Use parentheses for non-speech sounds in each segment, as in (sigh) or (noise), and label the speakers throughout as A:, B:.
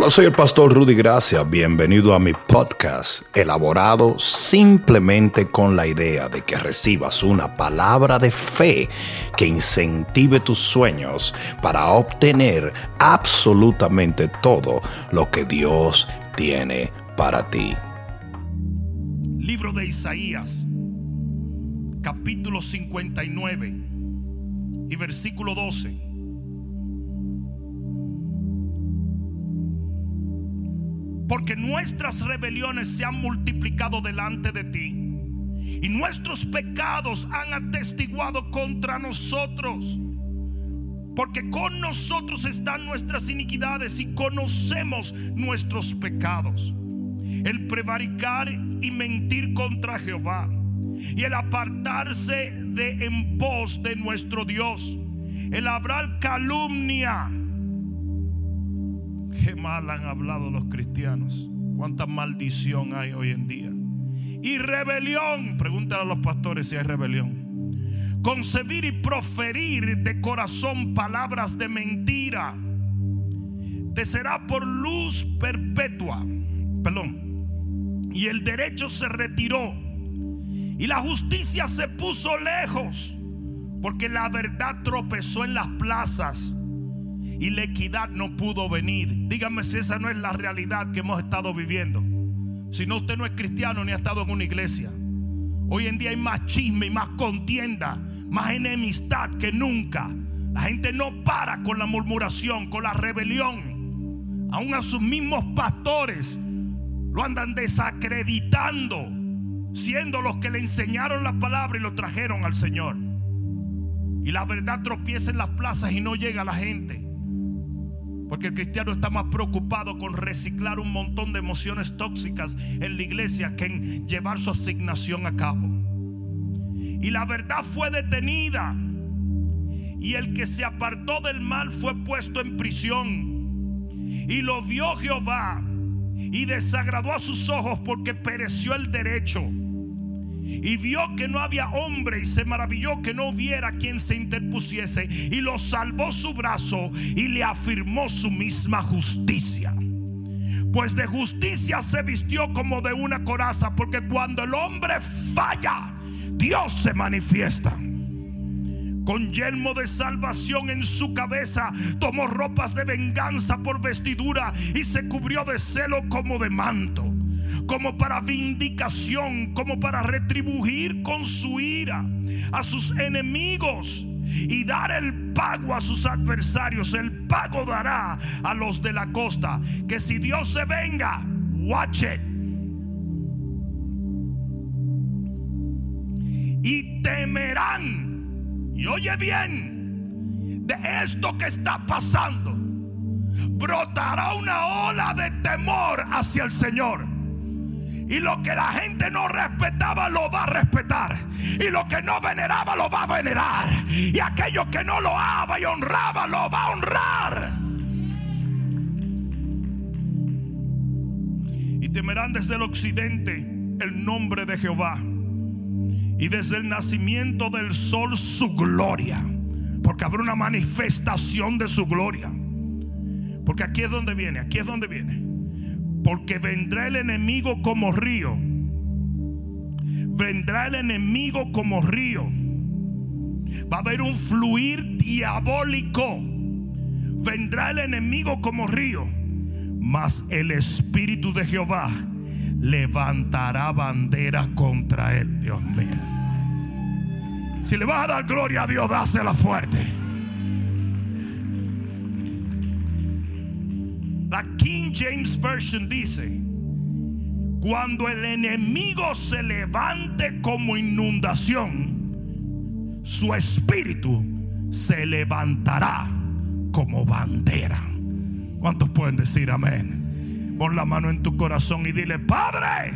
A: Hola, soy el pastor Rudy Gracia. Bienvenido a mi podcast, elaborado simplemente con la idea de que recibas una palabra de fe que incentive tus sueños para obtener absolutamente todo lo que Dios tiene para ti.
B: Libro de Isaías, capítulo 59 y versículo 12. Porque nuestras rebeliones se han multiplicado delante de ti y nuestros pecados han atestiguado contra nosotros. Porque con nosotros están nuestras iniquidades y conocemos nuestros pecados. El prevaricar y mentir contra Jehová y el apartarse de en pos de nuestro Dios. El hablar calumnia Qué mal han hablado los cristianos. Cuánta maldición hay hoy en día. Y rebelión. Pregúntale a los pastores si hay rebelión. Concebir y proferir de corazón palabras de mentira. Te será por luz perpetua. Perdón. Y el derecho se retiró. Y la justicia se puso lejos. Porque la verdad tropezó en las plazas y la equidad no pudo venir. Dígame si esa no es la realidad que hemos estado viviendo. Si no, usted no es cristiano ni ha estado en una iglesia. Hoy en día hay más chisme y más contienda, más enemistad que nunca. La gente no para con la murmuración, con la rebelión. Aún a sus mismos pastores lo andan desacreditando, siendo los que le enseñaron la palabra y lo trajeron al Señor. Y la verdad tropieza en las plazas y no llega a la gente. Porque el cristiano está más preocupado con reciclar un montón de emociones tóxicas en la iglesia que en llevar su asignación a cabo. Y la verdad fue detenida. Y el que se apartó del mal fue puesto en prisión. Y lo vio Jehová y desagradó a sus ojos porque pereció el derecho y vio que no había hombre y se maravilló que no hubiera quien se interpusiese y lo salvó su brazo y le afirmó su misma justicia. Pues de justicia se vistió como de una coraza, porque cuando el hombre falla, Dios se manifiesta. Con yelmo de salvación en su cabeza, tomó ropas de venganza por vestidura y se cubrió de celo como de manto como para vindicación, como para retribuir con su ira a sus enemigos y dar el pago a sus adversarios. El pago dará a los de la costa. Que si Dios se venga, watch it. Y temerán. Y oye bien, de esto que está pasando, brotará una ola de temor hacia el Señor. Y lo que la gente no respetaba lo va a respetar. Y lo que no veneraba lo va a venerar. Y aquello que no lo amaba y honraba lo va a honrar. Y temerán desde el occidente el nombre de Jehová. Y desde el nacimiento del sol su gloria. Porque habrá una manifestación de su gloria. Porque aquí es donde viene, aquí es donde viene. Porque vendrá el enemigo como río. Vendrá el enemigo como río. Va a haber un fluir diabólico. Vendrá el enemigo como río. Mas el Espíritu de Jehová levantará bandera contra él. Dios mío. Si le vas a dar gloria a Dios, dásela fuerte. James Version dice, cuando el enemigo se levante como inundación, su espíritu se levantará como bandera. ¿Cuántos pueden decir amén? Pon la mano en tu corazón y dile, Padre,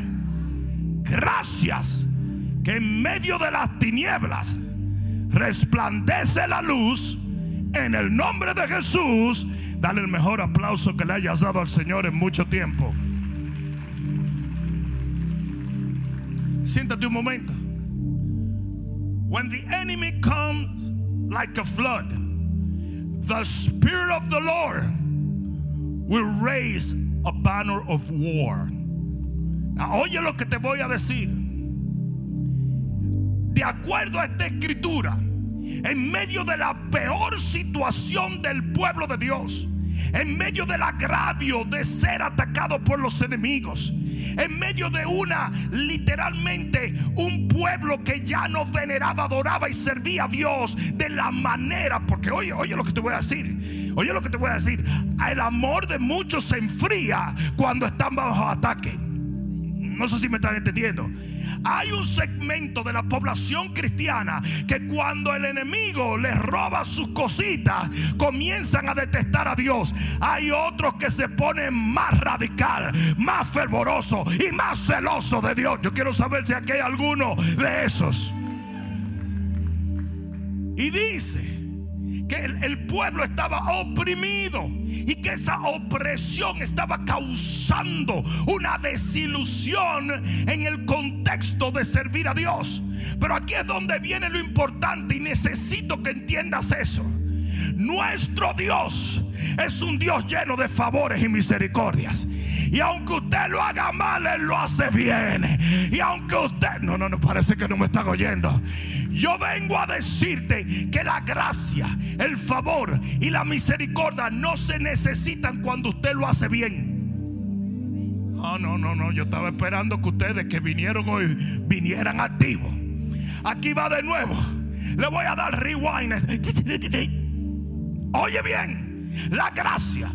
B: gracias que en medio de las tinieblas resplandece la luz en el nombre de Jesús Dale el mejor aplauso que le hayas dado al Señor en mucho tiempo. Siéntate un momento. When the enemy comes like a flood, the Spirit of the Lord will raise a banner of war. Oye lo que te voy a decir. De acuerdo a esta escritura, en medio de la peor situación del pueblo de Dios, en medio del agravio de ser atacado por los enemigos, en medio de una, literalmente, un pueblo que ya no veneraba, adoraba y servía a Dios de la manera, porque oye, oye lo que te voy a decir, oye lo que te voy a decir, el amor de muchos se enfría cuando están bajo ataque. No sé si me están entendiendo. Hay un segmento de la población cristiana que cuando el enemigo les roba sus cositas, comienzan a detestar a Dios. Hay otros que se ponen más radical, más fervoroso y más celoso de Dios. Yo quiero saber si aquí hay alguno de esos. Y dice que el, pueblo estaba oprimido y que esa opresión estaba causando una desilusión en el contexto de servir a Dios. Pero aquí es donde viene lo importante y necesito que entiendas eso. Nuestro Dios es un Dios lleno de favores y misericordias. Y aunque usted lo haga mal, Él lo hace bien. Y aunque usted... No, no, no, parece que no me están oyendo. Yo vengo a decirte que la gracia, el favor y la misericordia no se necesitan cuando usted lo hace bien. No, no, no, no. Yo estaba esperando que ustedes que vinieron hoy vinieran activos. Aquí va de nuevo. Le voy a dar rewind. Oye bien, la gracia,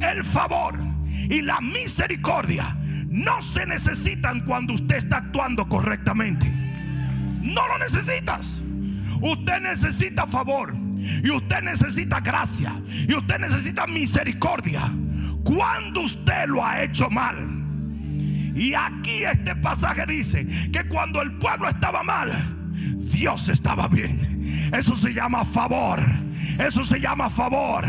B: el favor y la misericordia no se necesitan cuando usted está actuando correctamente. No lo necesitas. Usted necesita favor. Y usted necesita gracia. Y usted necesita misericordia. Cuando usted lo ha hecho mal. Y aquí este pasaje dice que cuando el pueblo estaba mal, Dios estaba bien. Eso se llama favor. Eso se llama favor.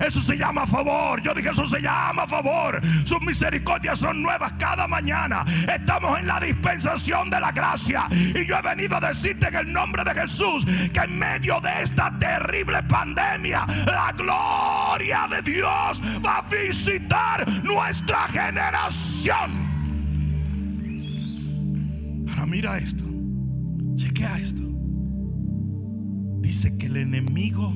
B: Eso se llama favor. Yo dije, eso se llama favor. Sus misericordias son nuevas cada mañana. Estamos en la dispensación de la gracia. Y yo he venido a decirte en el nombre de Jesús que en medio de esta terrible pandemia, la gloria de Dios va a visitar nuestra generación. Ahora mira esto. Chequea esto. Dice que el enemigo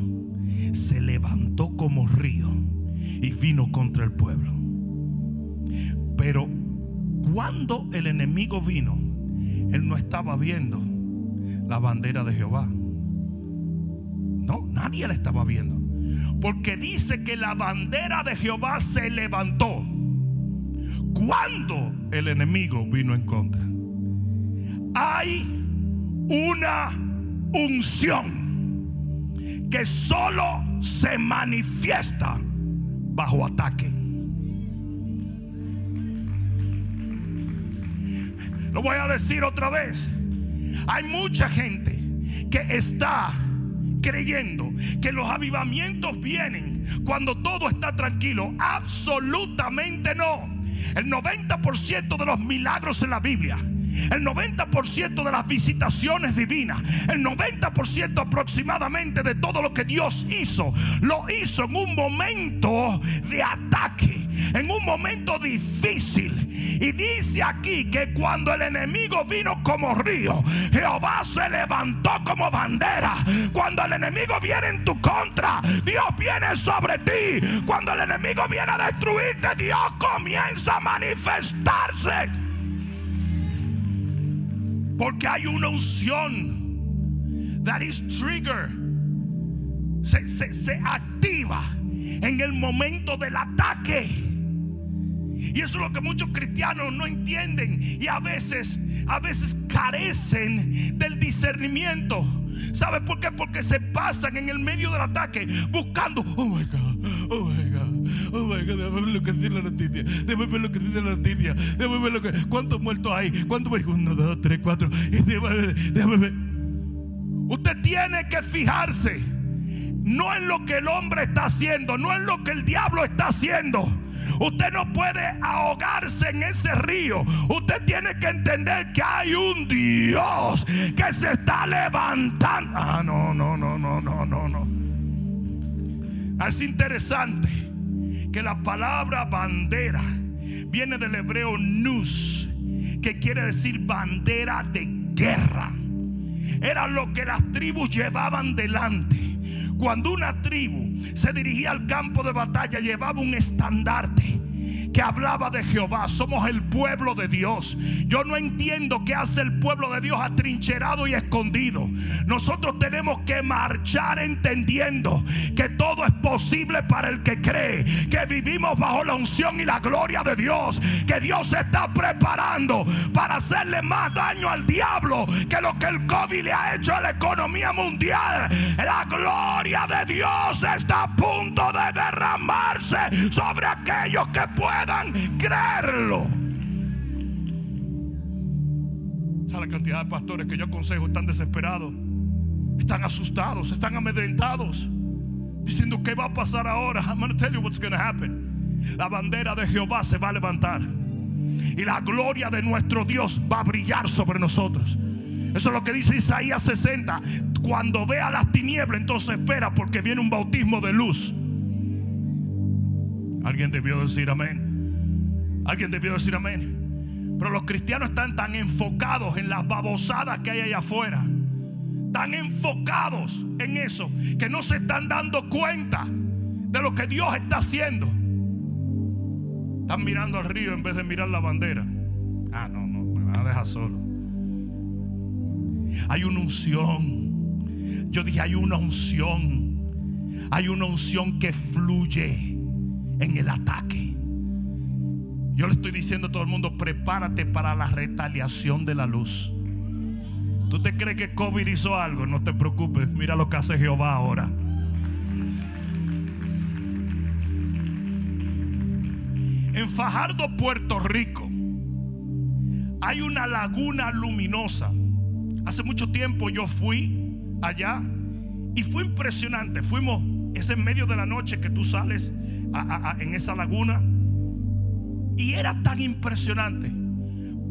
B: se levantó como río y vino contra el pueblo. Pero cuando el enemigo vino, él no estaba viendo la bandera de Jehová. No, nadie la estaba viendo. Porque dice que la bandera de Jehová se levantó cuando el enemigo vino en contra. Hay una unción que solo se manifiesta bajo ataque. Lo voy a decir otra vez. Hay mucha gente que está creyendo que los avivamientos vienen cuando todo está tranquilo. Absolutamente no. El 90% de los milagros en la Biblia el 90% de las visitaciones divinas, el 90% aproximadamente de todo lo que Dios hizo, lo hizo en un momento de ataque, en un momento difícil. Y dice aquí que cuando el enemigo vino como río, Jehová se levantó como bandera. Cuando el enemigo viene en tu contra, Dios viene sobre ti. Cuando el enemigo viene a destruirte, Dios comienza a manifestarse. Porque hay una unción that is trigger. Se, se, activa en el momento del ataque. Y eso es lo que muchos cristianos no entienden y a veces, a veces carecen del discernimiento. ¿Sabe por qué? Porque se pasan en el medio del ataque buscando, oh my God, oh my God, oh my God, déjame ver lo que dice la noticia, déjame ver lo que dice la noticia, déjame ver lo que, cuántos muertos hay, cuántos hay, uno, dos, tres, cuatro, déjame ver. Usted tiene que fijarse, no en lo que el hombre está haciendo, no en lo que el diablo está haciendo Usted no puede ahogarse en ese río. Usted tiene que entender que hay un Dios que se está levantando. Ah, no, no, no, no, no, no. Es interesante que la palabra bandera viene del hebreo nus, que quiere decir bandera de guerra. Era lo que las tribus llevaban delante. Cuando una tribu se dirigía al campo de batalla, llevaba un estandarte que hablaba de Jehová. Somos el pueblo de Dios. Yo no entiendo qué hace el pueblo de Dios atrincherado y escondido. Nosotros tenemos que marchar entendiendo que todo es posible para el que cree. Que vivimos bajo la unción y la gloria de Dios. Que Dios se está preparando para hacerle más daño al diablo que lo que el COVID le ha hecho a la economía mundial. La gloria de Dios está a punto de derramarse sobre aquellos que pueden creerlo. ¿Sabe la cantidad de pastores que yo aconsejo están desesperados? Están asustados, están amedrentados. Diciendo, ¿qué va a pasar ahora? I'm going tell you what's going happen. La bandera de Jehová se va a levantar. Y la gloria de nuestro Dios va a brillar sobre nosotros. Eso es lo que dice Isaías 60. Cuando vea las tinieblas, entonces espera porque viene un bautismo de luz. Alguien debió decir amén. Alguien debió decir amén. Pero los cristianos están tan enfocados en las babosadas que hay allá afuera. Tan enfocados en eso que no se están dando cuenta de lo que Dios está haciendo. Están mirando al río en vez de mirar la bandera. Ah, no, no, me van a dejar solo. Hay una unción. Yo dije, hay una unción. Hay una unción que fluye en el ataque. Yo le estoy diciendo a todo el mundo, prepárate para la retaliación de la luz. ¿Tú te crees que COVID hizo algo? No te preocupes, mira lo que hace Jehová ahora. En Fajardo, Puerto Rico, hay una laguna luminosa. Hace mucho tiempo yo fui allá y fue impresionante. Fuimos, es en medio de la noche que tú sales en esa laguna y era tan impresionante.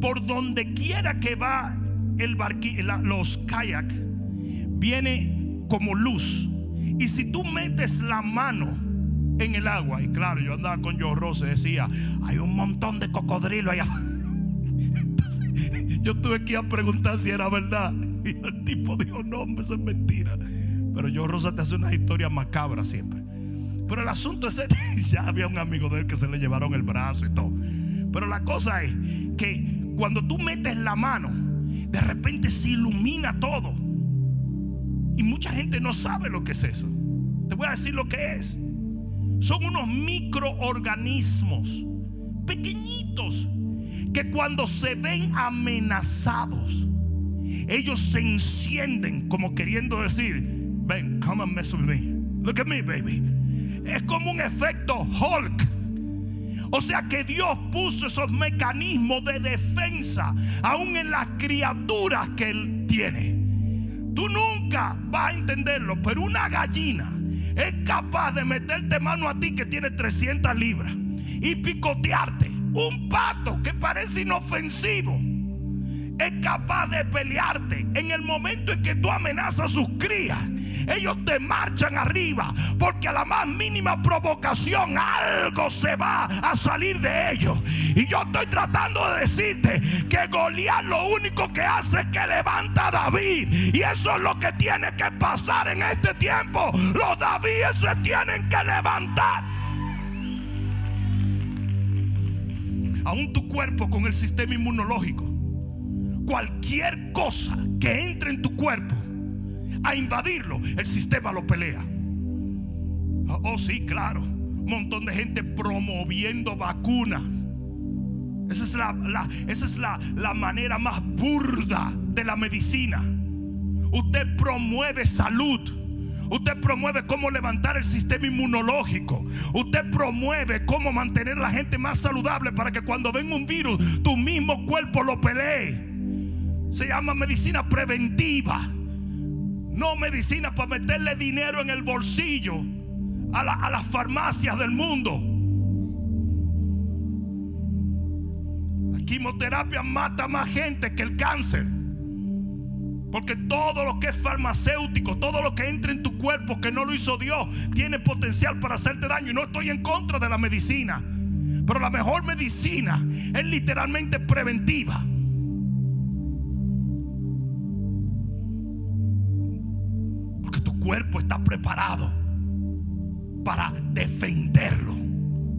B: Por donde quiera que va el los kayak, viene como luz. Y si tú metes la mano en el agua, y claro, yo andaba con Joe Rose, decía, hay un montón de cocodrilo allá. yo tuve que ir a preguntar si era verdad. Y el tipo dijo, no, eso es mentira. Pero Joe Rosa te hace una historia macabra siempre. Pero el asunto es, (laughs) ya había un amigo de él que se le llevaron el brazo y todo. Pero la cosa es que cuando tú metes la mano, de repente se ilumina todo. Y mucha gente no sabe lo que es eso. Te voy a decir lo que es. Son unos microorganismos pequeñitos que cuando se ven amenazados, ellos se encienden como queriendo decir, ven, come and mess with me. Look at me, baby. Es como un efecto Hulk. O sea que Dios puso esos mecanismos de defensa aún en las criaturas que Él tiene. Tú nunca vas a entenderlo, pero una gallina es capaz de meterte mano a ti que tiene 300 libras y picotearte. Un pato que parece inofensivo es capaz de pelearte en el momento en que tú amenazas a sus crías ellos te marchan arriba porque a la más mínima provocación algo se va a salir de ellos. Y yo estoy tratando de decirte que Goliat lo único que hace es que levanta a David. Y eso es lo que tiene que pasar en este tiempo. Los David se tienen que levantar. Aún tu cuerpo con el sistema inmunológico. Cualquier cosa que entre en tu cuerpo a invadirlo, el sistema lo pelea. Oh, oh, sí, claro. Un montón de gente promoviendo vacunas. Esa es, la, esa es la, la manera más burda de la medicina. Usted promueve salud. Usted promueve cómo levantar el sistema inmunológico. Usted promueve cómo mantener a la gente más saludable para que cuando venga un virus, tu mismo cuerpo lo pelee. Se llama medicina preventiva. No medicina para meterle dinero en el bolsillo a, las farmacias del mundo. La quimioterapia mata más gente que el cáncer. Porque todo lo que es farmacéutico, todo lo que entra en tu cuerpo que no lo hizo Dios, tiene potencial para hacerte daño. Y no estoy en contra de la medicina. Pero la mejor medicina es literalmente preventiva. Cuerpo está preparado para defenderlo.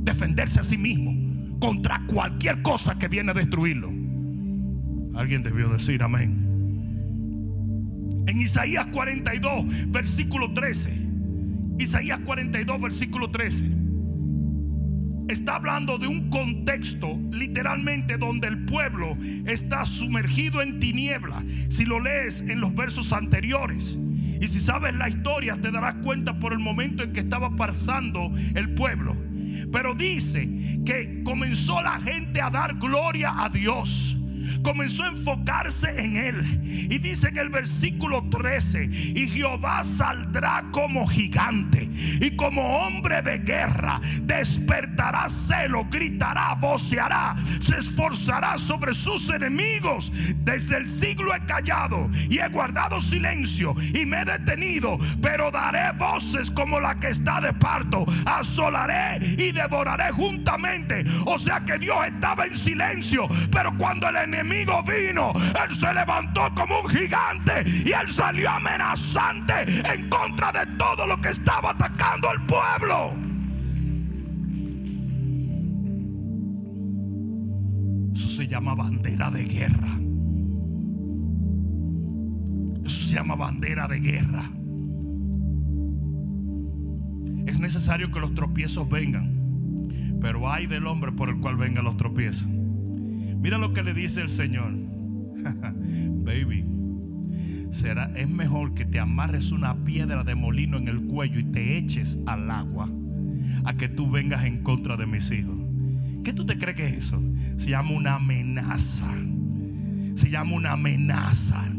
B: Defenderse a sí mismo contra cualquier cosa que viene a destruirlo. Alguien debió decir amén. En Isaías 42, versículo 13. Isaías 42, versículo 13 está hablando de un contexto literalmente donde el pueblo está sumergido en tiniebla. Si lo lees en los versos anteriores y si sabes la historia te darás cuenta por el momento en que estaba pasando el pueblo. Pero dice que comenzó la gente a dar gloria a Dios comenzó a enfocarse en él. Y dice en el versículo 13, y Jehová saldrá como gigante y como hombre de guerra, despertará celo, gritará, voceará, se esforzará sobre sus enemigos. Desde el siglo he callado y he guardado silencio y me he detenido, pero daré voces como la que está de parto, asolaré y devoraré juntamente. O sea que Dios estaba en silencio, pero cuando el enemigo vino, él se levantó como un gigante y él salió amenazante en contra de todo lo que estaba atacando al pueblo. Eso se llama bandera de guerra. Eso se llama bandera de guerra. Es necesario que los tropiezos vengan, pero hay del hombre por el cual vengan los tropiezos. Mira lo que le dice el Señor. (laughs) Baby, será es mejor que te amarres una piedra de molino en el cuello y te eches al agua a que tú vengas en contra de mis hijos. ¿Qué tú te crees que es eso? Se llama una amenaza. Se llama una amenaza.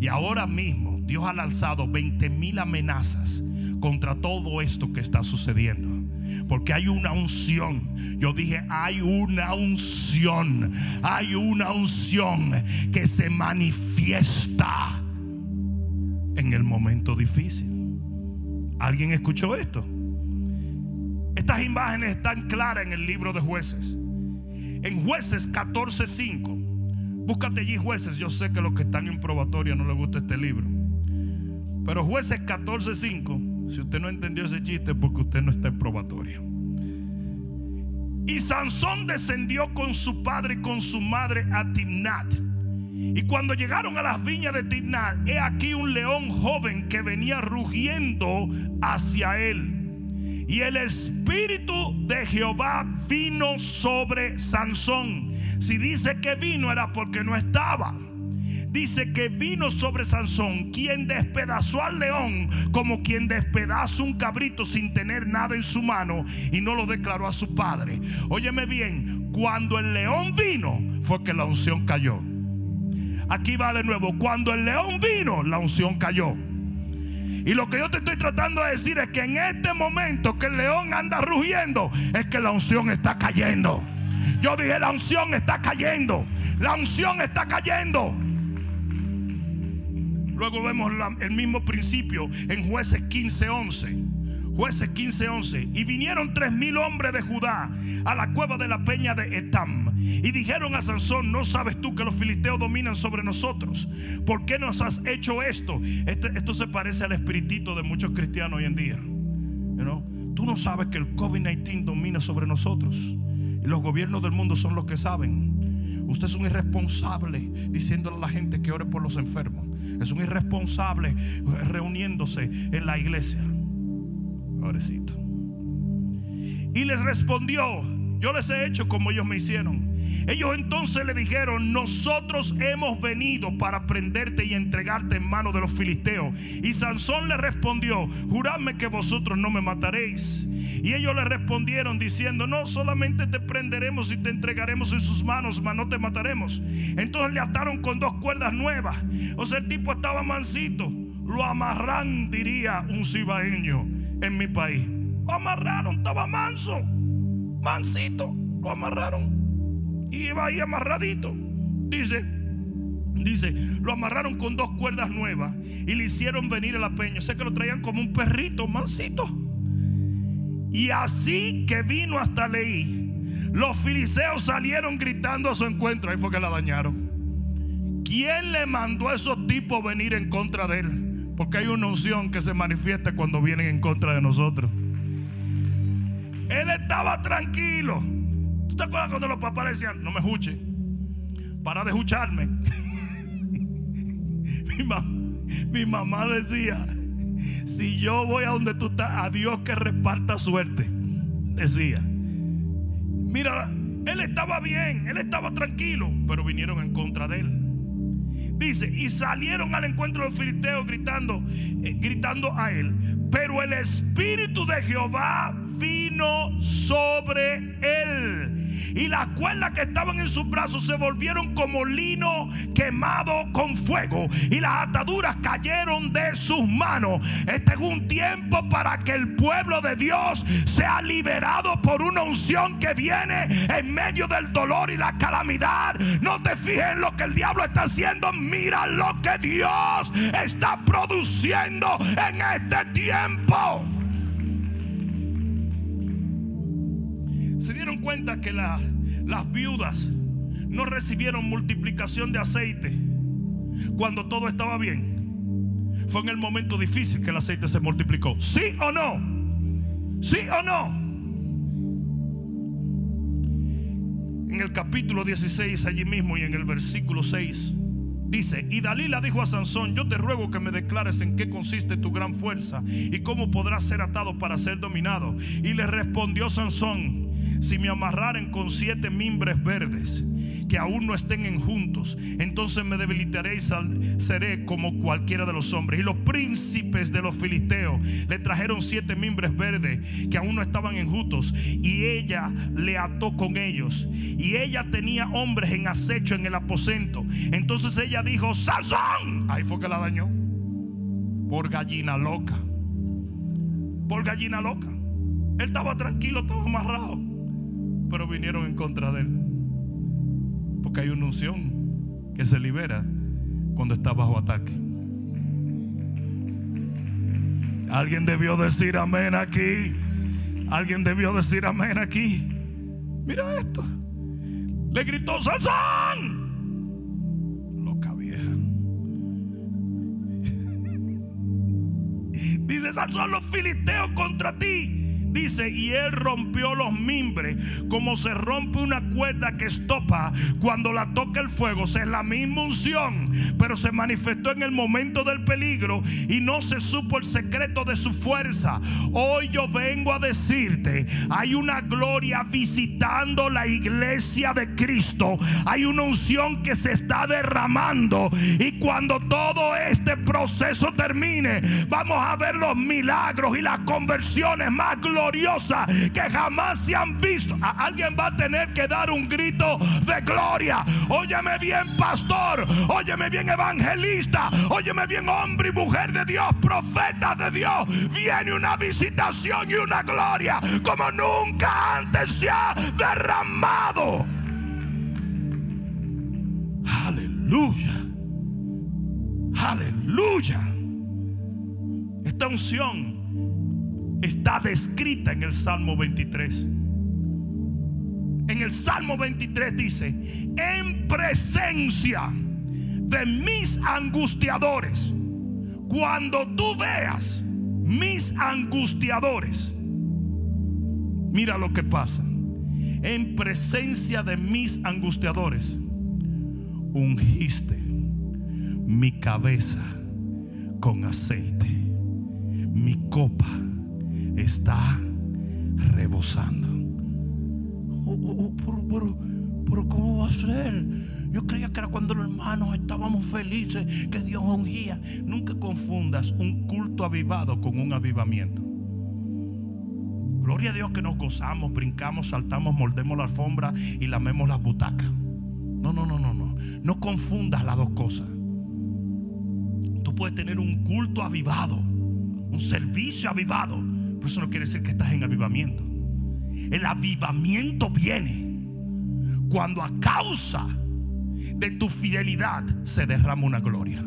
B: Y ahora mismo Dios ha alzado 20 mil amenazas contra todo esto que está sucediendo. Porque hay una unción. Yo dije, hay una unción. Hay una unción que se manifiesta en el momento difícil. ¿Alguien escuchó esto? Estas imágenes están claras en el libro de jueces. En jueces 14:5. Búscate allí jueces. Yo sé que los que están en probatoria no les gusta este libro. Pero jueces 14:5 si usted no entendió ese chiste, porque usted no está en probatorio. Y Sansón descendió con su padre y con su madre a Timnat. Y cuando llegaron a las viñas de Timnat, he aquí un león joven que venía rugiendo hacia él. Y el espíritu de Jehová vino sobre Sansón. Si dice que vino era porque no estaba dice que vino sobre Sansón, quien despedazó al león como quien despedaza un cabrito sin tener nada en su mano y no lo declaró a su padre. Óyeme bien, cuando el león vino fue que la unción cayó. Aquí va de nuevo, cuando el león vino, la unción cayó. Y lo que yo te estoy tratando de decir es que en este momento que el león anda rugiendo, es que la unción está cayendo. Yo dije, la unción está cayendo. La unción está cayendo. Luego vemos el mismo principio en jueces 15:11. Jueces 15:11. Y vinieron tres mil hombres de Judá a la cueva de la peña de Etam. Y dijeron a Sansón: ¿No sabes tú que los filisteos dominan sobre nosotros? ¿Por qué nos has hecho esto? Este, esto se parece al espiritito de muchos cristianos hoy en día. Tú no sabes que el COVID-19 domina sobre nosotros. Y los gobiernos del mundo son los que saben. Usted es un irresponsable diciéndole a la gente que ore por los enfermos. Es un irresponsable reuniéndose en la iglesia. Pobrecito. Y les respondió, yo les he hecho como ellos me hicieron. Ellos entonces le dijeron, nosotros hemos venido para prenderte y entregarte en manos de los filisteos. Y Sansón le respondió, juradme que vosotros no me mataréis. Y ellos le respondieron diciendo, no solamente te prenderemos y te entregaremos en sus manos, mas no te mataremos. Entonces le ataron con dos cuerdas nuevas. O sea, el tipo estaba mansito. Lo amarran, diría un cibaeño en mi país. Lo amarraron, estaba manso. Mansito, lo amarraron. Y iba ahí amarradito. Dice, Dice, lo amarraron con dos cuerdas nuevas y le hicieron venir a la peña. Sé que lo traían como un perrito, mansito. Y así que vino hasta Leí, los filisteos salieron gritando a su encuentro. Ahí fue que la dañaron. ¿Quién le mandó a esos tipos venir en contra de él? Porque hay una unción que se manifiesta cuando vienen en contra de nosotros. Él estaba tranquilo. ¿Tú te acuerdas cuando los papás decían, no me escuche? Para de escucharme. (laughs) mi, mamá decía, si yo voy a donde tú estás, a Dios que reparta suerte. Decía, mira, él estaba bien, él estaba tranquilo, pero vinieron en contra de él. Dice, y salieron al encuentro de los filisteos gritando, eh, gritando a él. Pero el Espíritu de Jehová sobre él y las cuerdas que estaban en sus brazos se volvieron como lino quemado con fuego y las ataduras cayeron de sus manos. Este es un tiempo para que el pueblo de Dios sea liberado por una unción que viene en medio del dolor y la calamidad. No te fijes en lo que el diablo está haciendo, mira lo que Dios está produciendo en este tiempo. Se dieron cuenta que las viudas no recibieron multiplicación de aceite cuando todo estaba bien. Fue en el momento difícil que el aceite se multiplicó. ¿Sí o no? ¿Sí o no? En el capítulo 16, allí mismo y en el versículo 6, dice, y Dalila dijo a Sansón, yo te ruego que me declares en qué consiste tu gran fuerza y cómo podrás ser atado para ser dominado. Y le respondió Sansón, si me amarraren con siete mimbres verdes que aún no estén en juntos, entonces me debilitaré y seré como cualquiera de los hombres. Y los príncipes de los filisteos le trajeron siete mimbres verdes que aún no estaban en juntos y ella le ató con ellos. Y ella tenía hombres en acecho en el aposento. Entonces ella dijo, Sansón, ahí fue que la dañó. Por gallina loca. Por gallina loca. Él estaba tranquilo, estaba amarrado pero vinieron en contra de él. Porque hay una unción que se libera cuando está bajo ataque. Alguien debió decir amén aquí. Alguien debió decir amén aquí. Mira esto. Le gritó Sansón. Loca vieja. (laughs) Dice Sansón los filisteos contra ti Dice, y él rompió los mimbres como se rompe una cuerda que estopa cuando la toca el fuego. O es la misma unción, pero se manifestó en el momento del peligro y no se supo el secreto de su fuerza. Hoy yo vengo a decirte, hay una gloria visitando la iglesia de Cristo. Hay una unción que se está derramando y cuando todo este proceso termine, vamos a ver los milagros y las conversiones más gloriosas gloriosa que jamás se han visto. alguien va a tener que dar un grito de gloria. Óyeme bien, pastor. Óyeme bien, evangelista. Óyeme bien, hombre y mujer de Dios, profeta de Dios. Viene una visitación y una gloria como nunca antes se ha derramado. Aleluya. Aleluya. Esta unción está descrita en el Salmo 23. En el Salmo 23 dice, en presencia de mis angustiadores, cuando tú veas mis angustiadores, mira lo que pasa. En presencia de mis angustiadores, ungiste mi cabeza con aceite, mi copa está rebosando. Oh, oh, oh, pero, ¿cómo va a ser? Yo creía que era cuando los hermanos estábamos felices, que Dios ungía. Nunca confundas un culto avivado con un avivamiento. Gloria a Dios que nos gozamos, brincamos, saltamos, moldemos la alfombra y lamemos las butacas. No, no, no, no, no. No confundas las dos cosas. Tú puedes tener un culto avivado, un servicio avivado, pero eso no quiere decir que estás en avivamiento. El avivamiento viene cuando a causa de tu fidelidad se derrama una gloria.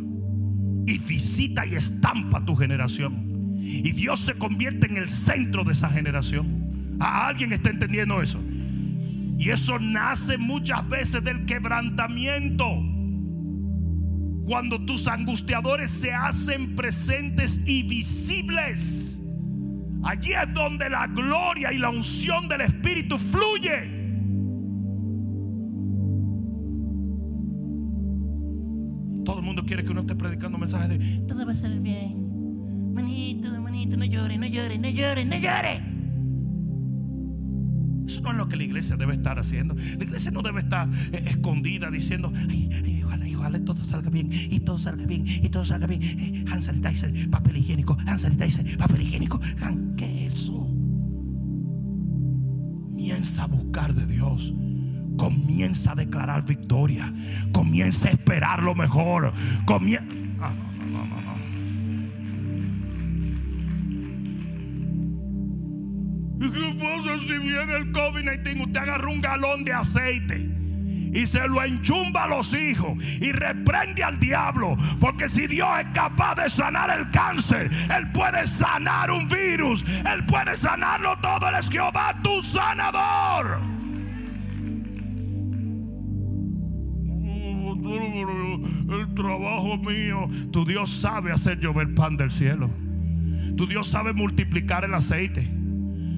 B: Y visita y estampa tu generación. Y Dios se convierte en el centro de esa generación. ¿A alguien está entendiendo eso? Y eso nace muchas veces del quebrantamiento. Cuando tus angustiadores se hacen presentes y visibles. Allí es donde la gloria y la unción del Espíritu fluye. Todo el mundo quiere que uno esté predicando mensajes de
C: Todo va a salir bien. Manito, manito, no llore, no llore, no llore, no llore.
B: Eso no es lo que la iglesia debe estar haciendo. La iglesia no debe estar eh, escondida diciendo, ay, ay, ojalá, ojalá todo salga bien, y todo salga bien, y todo salga bien. Eh, hand sanitizer, papel higiénico, hand sanitizer, papel higiénico. Han- ¿Qué es eso? Comienza a buscar de Dios. Comienza a declarar victoria. Comienza a esperar lo mejor. Comienza. Ah, no, no, no, no. ¿Y qué pasa si viene el COVID-19? Usted agarra un galón de aceite y se lo enchumba a los hijos y reprende al diablo. Porque si Dios es capaz de sanar el cáncer, Él puede sanar un virus, Él puede sanarlo todo. Él es Jehová tu sanador. El trabajo mío, tu Dios sabe hacer llover pan del cielo. Tu Dios sabe multiplicar el aceite.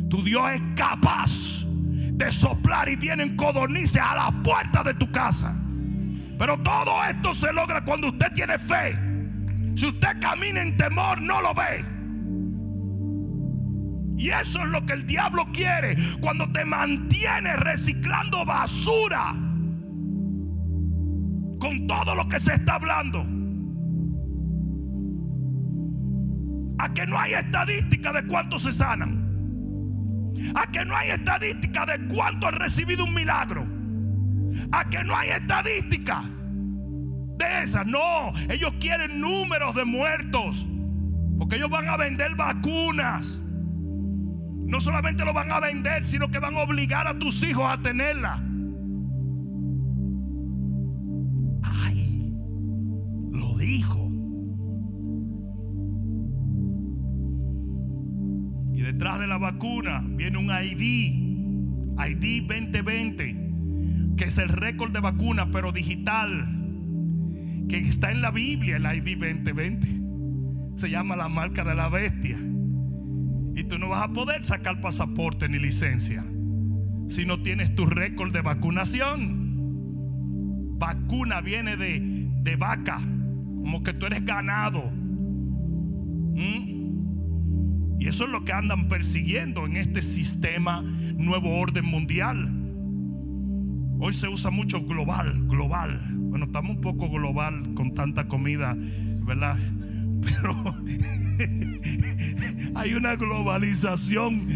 B: Tu Dios es capaz de soplar y vienen codornices a la puerta de tu casa. Pero todo esto se logra cuando usted tiene fe. Si usted camina en temor, no lo ve. Y eso es lo que el diablo quiere cuando te mantiene reciclando basura con todo lo que se está hablando. A que no hay estadística de cuántos se sanan. A que no hay estadística de cuánto han recibido un milagro. A que no hay estadística de esas. No, ellos quieren números de muertos. Porque ellos van a vender vacunas. No solamente lo van a vender, sino que van a obligar a tus hijos a tenerla. Detrás de la vacuna viene un ID, ID 2020, que es el récord de vacuna, pero digital, que está en la Biblia, el ID 2020. Se llama la marca de la bestia. Y tú no vas a poder sacar pasaporte ni licencia si no tienes tu récord de vacunación. Vacuna viene de, de vaca, como que tú eres ganado. ¿Mm? Y eso es lo que andan persiguiendo en este sistema nuevo orden mundial. Hoy se usa mucho global, global. Bueno, estamos un poco global con tanta comida, ¿verdad? (laughs) Pero (laughs) hay una globalización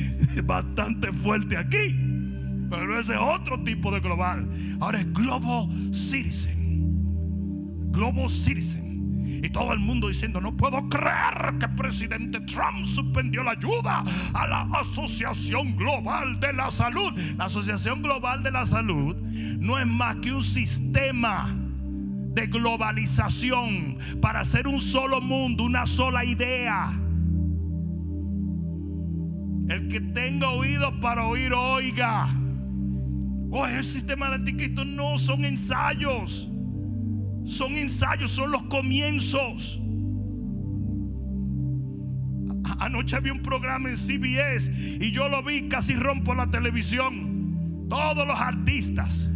B: bastante fuerte aquí. Pero ese es otro tipo de global. Ahora es Global Citizen. Global Citizen. Y todo el mundo diciendo, no puedo creer que el presidente Trump suspendió la ayuda a la Asociación Global de la Salud. La Asociación Global de la Salud no es más que un sistema de globalización para hacer un solo mundo, una sola idea. El que tenga oídos para oír, oiga. Oh, el sistema de anticristo no son ensayos. Son ensayos, son los comienzos. Anoche había un programa en CBS y yo lo vi, casi rompo la televisión. Todos los artistas,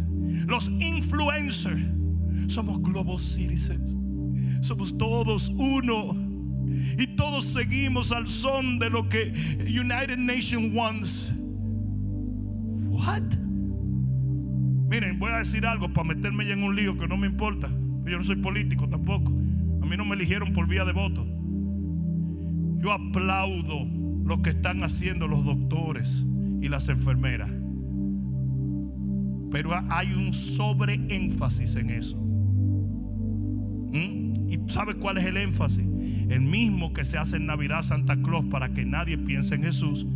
B: los influencers, somos global citizens. Somos todos uno. Y todos seguimos al son de lo que United Nations wants. What? Miren, voy a decir algo para meterme ya en un lío que no me importa. Yo no soy político tampoco. A mí no me eligieron por vía de voto. Yo aplaudo lo que están haciendo los doctores y las enfermeras. Pero hay un sobreénfasis en eso. ¿Mm? ¿Y sabe cuál es el énfasis? El mismo que se hace en Navidad Santa Claus para que nadie piense en Jesús.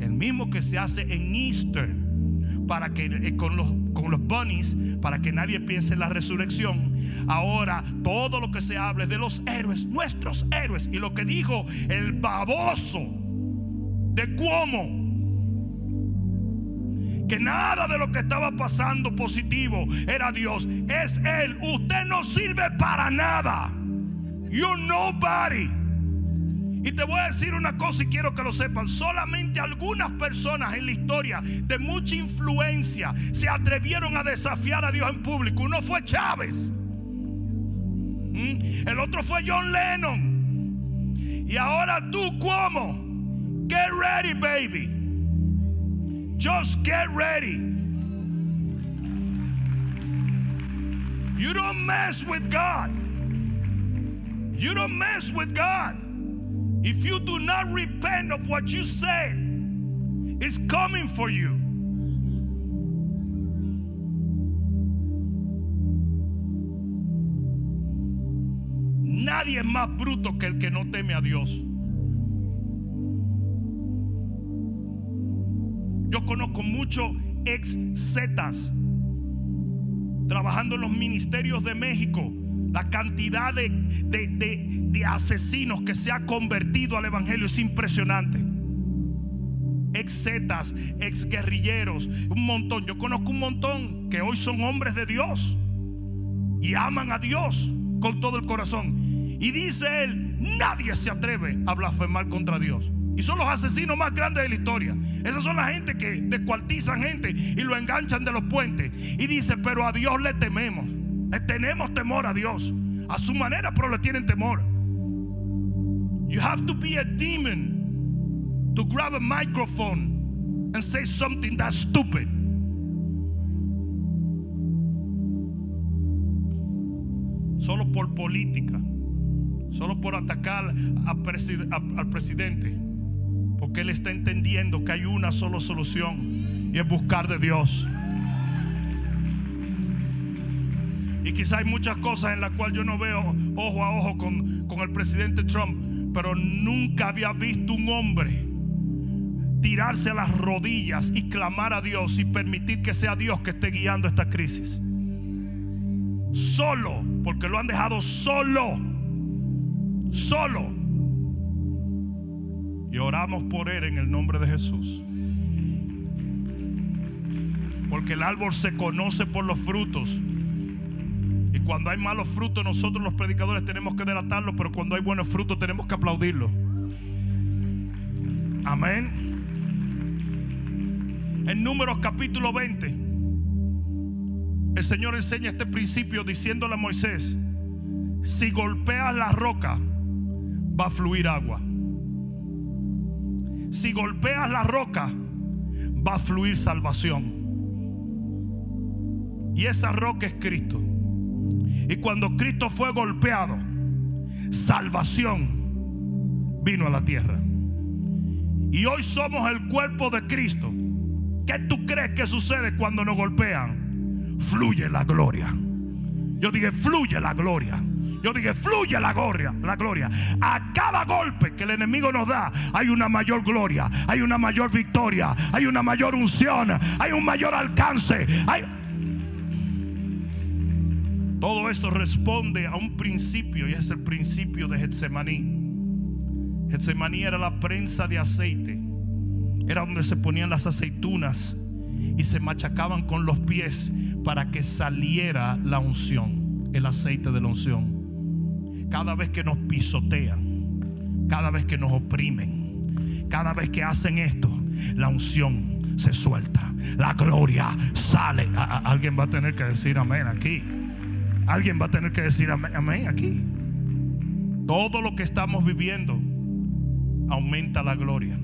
B: El mismo que se hace en Easter para que eh, con los, con los bunnies, para que nadie piense en la resurrección. Ahora todo lo que se hable de los héroes, nuestros héroes, y lo que dijo el baboso de Cuomo, que nada de lo que estaba pasando positivo era Dios, es Él. Usted no sirve para nada. You're nobody. Y te voy a decir una cosa y quiero que lo sepan. Solamente algunas personas en la historia de mucha influencia se atrevieron a desafiar a Dios en público. Uno fue Chávez. ¿Mm? El otro fue John Lennon. Y ahora tú, ¿cómo? Get ready, baby. Just get ready. You don't mess with God. You don't mess with God. If you do not repent of what you said, it's coming for you. Nadie es más bruto que el que no teme a Dios. Yo conozco muchos ex Zetas trabajando en los ministerios de México. La cantidad de, asesinos que se ha convertido al Evangelio es impresionante. Ex Zetas, ex guerrilleros, un montón. Yo conozco un montón que hoy son hombres de Dios y aman a Dios con todo el corazón. Y dice él, nadie se atreve a blasfemar contra Dios. Y son los asesinos más grandes de la historia. Esas son la gente que descuartizan gente y lo enganchan de los puentes. Y dice, pero a Dios le tememos. Tenemos temor a Dios. A su manera, pero le tienen temor. You have to be a demon to grab a microphone and say something that's stupid. Solo por política. Solo por atacar al presidente. Porque él está entendiendo que hay una sola solución y es buscar de Dios. Y quizá hay muchas cosas en las cuales yo no veo ojo a ojo con, con el presidente Trump, pero nunca había visto un hombre tirarse a las rodillas y clamar a Dios y permitir que sea Dios que esté guiando esta crisis. Solo, porque lo han dejado solo. Solo. Y oramos por él en el nombre de Jesús. Porque el árbol se conoce por los frutos. Y cuando hay malos frutos, nosotros los predicadores tenemos que delatarlos, pero cuando hay buenos frutos tenemos que aplaudirlos. Amén. En Números capítulo 20, el Señor enseña este principio diciéndole a Moisés, si golpeas la roca, va a fluir agua. Si golpeas la roca, va a fluir salvación. Y esa roca es Cristo. Y cuando Cristo fue golpeado, salvación vino a la tierra. Y hoy somos el cuerpo de Cristo. ¿Qué tú crees que sucede cuando nos golpean? Fluye la gloria. Yo dije, fluye la gloria. Yo dije, fluye la gloria, la gloria. Cada golpe que el enemigo nos da, hay una mayor gloria, hay una mayor victoria, hay una mayor unción, hay un mayor alcance. Todo esto responde a un principio y es el principio de Getsemaní. Getsemaní era la prensa de aceite. Era donde se ponían las aceitunas y se machacaban con los pies para que saliera la unción, el aceite de la unción. Cada vez que nos pisotean, cada vez que nos oprimen, cada vez que hacen esto, la unción se suelta, la gloria sale. Alguien va a tener que decir amén aquí. Alguien va a tener que decir amén, amén aquí. Todo lo que estamos viviendo aumenta la gloria.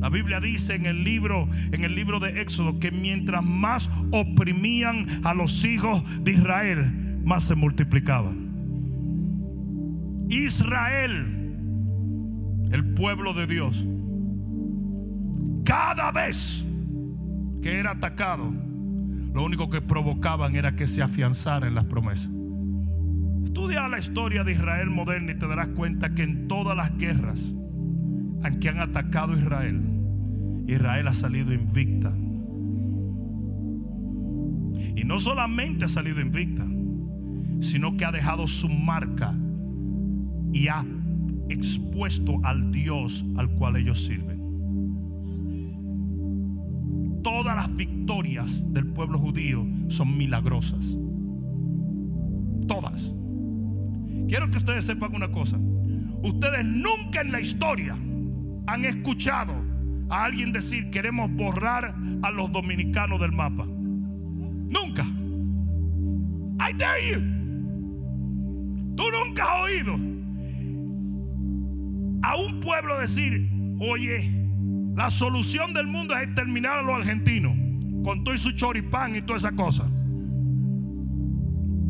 B: La Biblia dice en el libro en el libro de Éxodo que mientras más oprimían a los hijos de Israel, más se multiplicaban. Israel, el pueblo de Dios, cada vez que era atacado, lo único que provocaban era que se afianzara en las promesas. Estudia la historia de Israel moderna y te darás cuenta que en todas las guerras en que han atacado a Israel, Israel ha salido invicta. Y no solamente ha salido invicta, sino que ha dejado su marca y ha expuesto al Dios al cual ellos sirven. Todas las victorias del pueblo judío son milagrosas. Todas. Quiero que ustedes sepan una cosa. Ustedes nunca en la historia han escuchado a alguien decir queremos borrar a los dominicanos del mapa. Nunca. I dare you. Tú nunca has oído a un pueblo decir, oye, la solución del mundo es exterminar a los argentinos con todo y su choripán y toda esa cosa.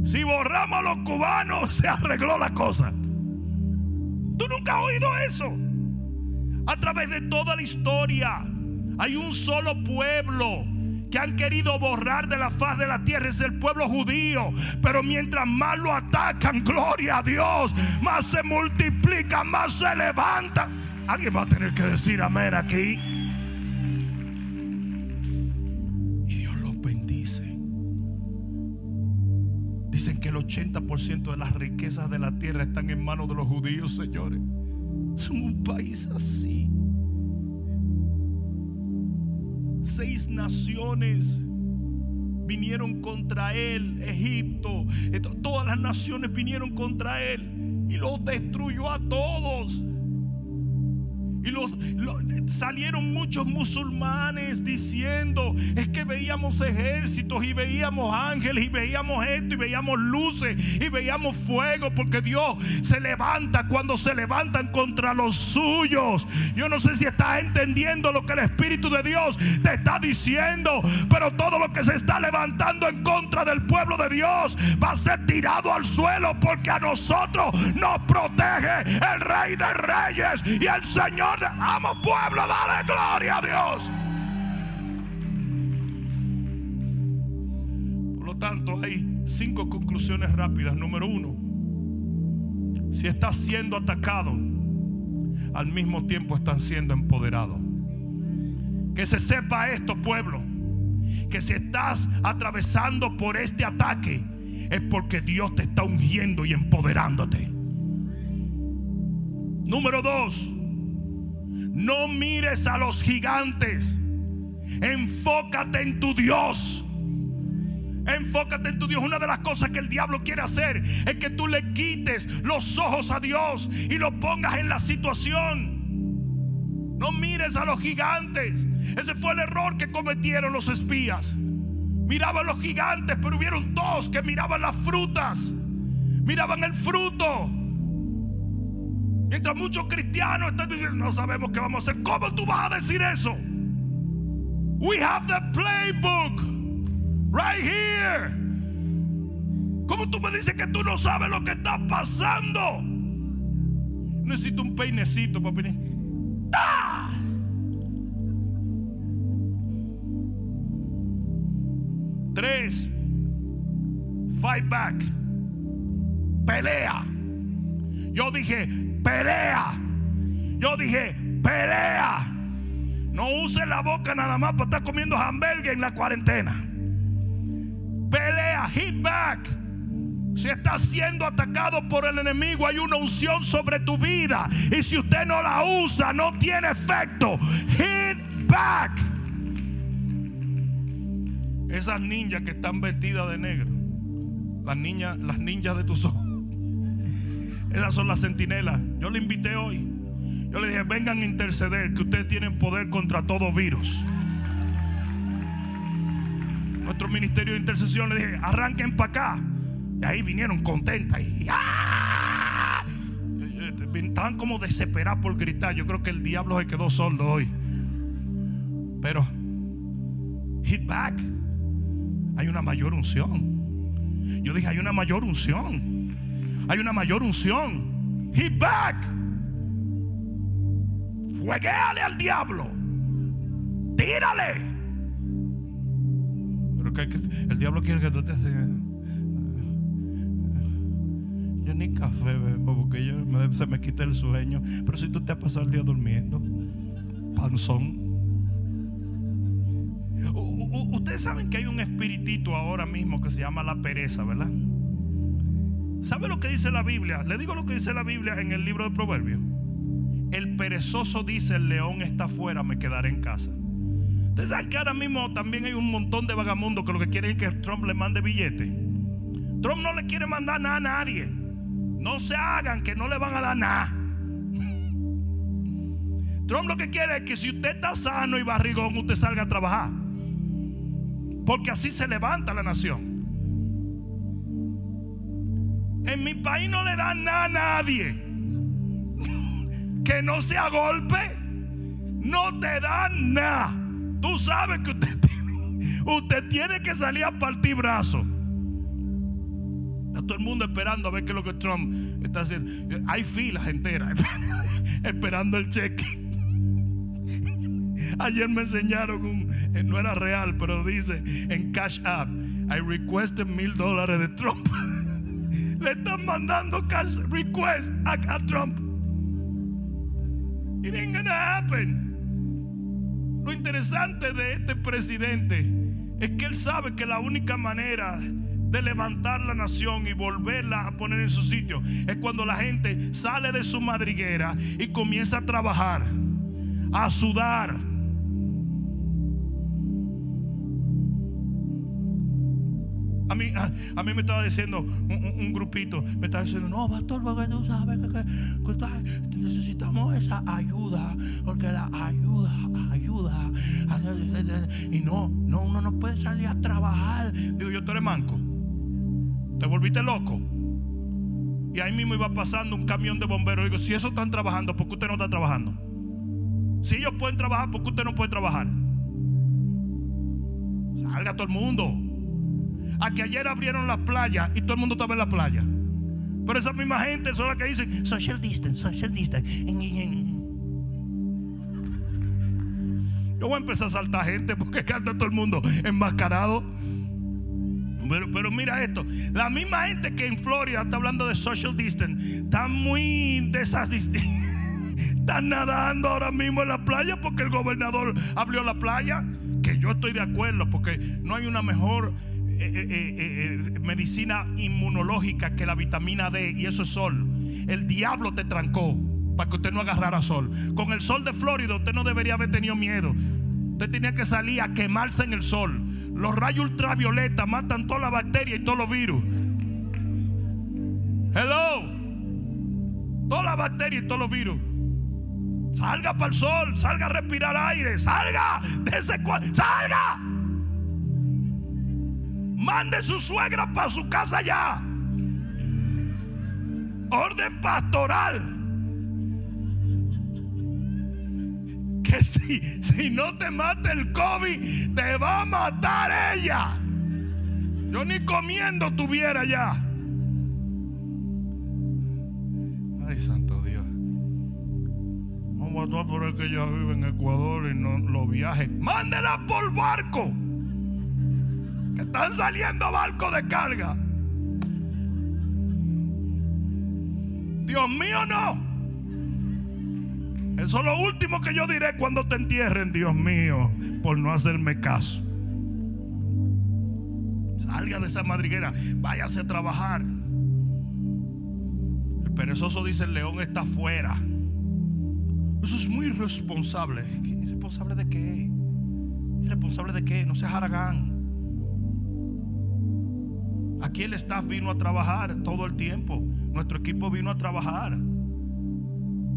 B: Si borramos a los cubanos, (laughs) se arregló la cosa. Tú nunca has oído eso. A través de toda la historia hay un solo pueblo que han querido borrar de la faz de la tierra es el pueblo judío. Pero mientras más lo atacan, gloria a Dios, más se multiplica, más se levanta. Alguien va a tener que decir amén aquí. Y Dios los bendice. Dicen que el 80% de las riquezas de la tierra están en manos de los judíos, señores. Son un país así. Seis naciones vinieron contra él, Egipto, todas las naciones vinieron contra él y los destruyó a todos. Y los, salieron muchos musulmanes diciendo, es que veíamos ejércitos y veíamos ángeles y veíamos esto y veíamos luces y veíamos fuego, porque Dios se levanta cuando se levantan contra los suyos. Yo no sé si estás entendiendo lo que el Espíritu de Dios te está diciendo, pero todo lo que se está levantando en contra del pueblo de Dios va a ser tirado al suelo porque a nosotros nos protege el Rey de Reyes y el Señor Amo pueblo, dale gloria a Dios. Por lo tanto, hay cinco conclusiones rápidas. Número uno, si estás siendo atacado, al mismo tiempo están siendo empoderados. Que se sepa esto, pueblo, que si estás atravesando por este ataque, es porque Dios te está ungiendo y empoderándote. Número dos, no mires a los gigantes. Enfócate en tu Dios. Enfócate en tu Dios. Una de las cosas que el diablo quiere hacer es que tú le quites los ojos a Dios y lo pongas en la situación. No mires a los gigantes. Ese fue el error que cometieron los espías. Miraban los gigantes, pero hubieron dos que miraban las frutas. Miraban el fruto. Mientras muchos cristianos están diciendo, no sabemos qué vamos a hacer. ¿Cómo tú vas a decir eso? We have the playbook right here. ¿Cómo tú me dices que tú no sabes lo que está pasando? Necesito un peinecito para venir. Tres. Fight back. Pelea. Yo dije, pelea. Yo dije, pelea. No use la boca nada más para estar comiendo hamburgues en la cuarentena. Pelea, hit back. Si estás siendo atacado por el enemigo, hay una unción sobre tu vida. Y si usted no la usa, no tiene efecto. Hit back. Esas ninjas que están vestidas de negro. Las niñas, las ninjas de tus ojos. Esas son las centinelas. Yo le invité hoy. Yo le dije, vengan a interceder, que ustedes tienen poder contra todo virus. Nuestro ministerio de intercesión le dije, arranquen para acá. Y ahí vinieron contentas. Y, ¡ah! Estaban como desesperados por gritar. Yo creo que el diablo se quedó sordo hoy. Pero, hit back. Hay una mayor unción. Yo dije, hay una mayor unción hay una mayor unción. Hit back. Fuegueale al diablo. Tírale. Pero que, el diablo quiere que tú te. Yo ni café bebo porque yo, se me quita el sueño. Pero si tú te has pasado el día durmiendo, panzón. ustedes saben que hay un espiritito ahora mismo que se llama la pereza, ¿verdad? ¿Sabe lo que dice la Biblia? Le digo lo que dice la Biblia en el libro de Proverbios. El perezoso dice, el león está afuera, me quedaré en casa. Ustedes saben que ahora mismo también hay un montón de vagabundos que lo que quieren es que Trump le mande billetes. Trump no le quiere mandar nada a nadie. No se hagan que no le van a dar nada. (laughs) Trump lo que quiere es que si usted está sano y barrigón, usted salga a trabajar. Porque así se levanta la nación. En mi país no le dan nada a nadie. Que no sea golpe, no te dan nada. Tú sabes que usted (laughs) tiene, usted tiene que salir a partir brazos. Está todo el mundo esperando a ver qué es lo que Trump está haciendo. Hay filas enteras (laughs) esperando el cheque. (laughs) Ayer me enseñaron un, eh, no era real, pero dice en Cash App, I requested mil dólares de Trump. Le están mandando cash request a, a Trump. It ain't gonna happen. Lo interesante de este presidente es que él sabe que la única manera de levantar la nación y volverla a poner en su sitio es cuando la gente sale de su madriguera y comienza a trabajar, a sudar. A mí, a, a mí me estaba diciendo un, grupito, me estaba diciendo, no, pastor, porque tú sabes que, necesitamos esa ayuda, porque la ayuda, ayuda. Y no, no, uno no puede salir a trabajar. Digo, yo, tú eres manco, te volviste loco. Y ahí mismo iba pasando un camión de bomberos. Digo, si esos están trabajando, ¿por qué usted no está trabajando? Si ellos pueden trabajar, ¿por qué usted no puede trabajar? Salga todo el mundo. A que ayer abrieron las playas y todo el mundo estaba en la playa. Pero esa misma gente son las que dicen social distance, social distance. Yo voy a empezar a saltar gente porque canta todo el mundo enmascarado. Pero, mira esto, la misma gente que en Florida está hablando de social distance, está muy desasistida. (laughs) Están nadando ahora mismo en la playa porque el gobernador abrió la playa. Que yo estoy de acuerdo porque no hay una mejor eh, eh, eh, medicina inmunológica que la vitamina D y eso es sol. El diablo te trancó para que usted no agarrara sol. Con el sol de Florida usted no debería haber tenido miedo. Usted tenía que salir a quemarse en el sol. Los rayos ultravioleta matan todas las bacterias y todos los virus. Hello. Todas las bacterias y todos los virus. Salga para el sol, salga a respirar aire, salga de ese cua- salga. Mande su suegra para su casa ya. Orden pastoral. Que si, si no te mata el COVID, te va a matar ella. Yo ni comiendo tuviera ya. Ay, santo Dios. Vamos a actuar por el que ella vive en Ecuador y no lo viaje. Mándela por barco. Que están saliendo barcos de carga. Dios mío, no. Eso es lo último que yo diré cuando te entierren, Dios mío, por no hacerme caso. Salga de esa madriguera, váyase a trabajar. El perezoso dice: el león está afuera. Eso es muy irresponsable. ¿Qué- ¿Irresponsable de qué? ¿Irresponsable de qué? No seas haragán. Aquí el staff vino a trabajar todo el tiempo. Nuestro equipo vino a trabajar.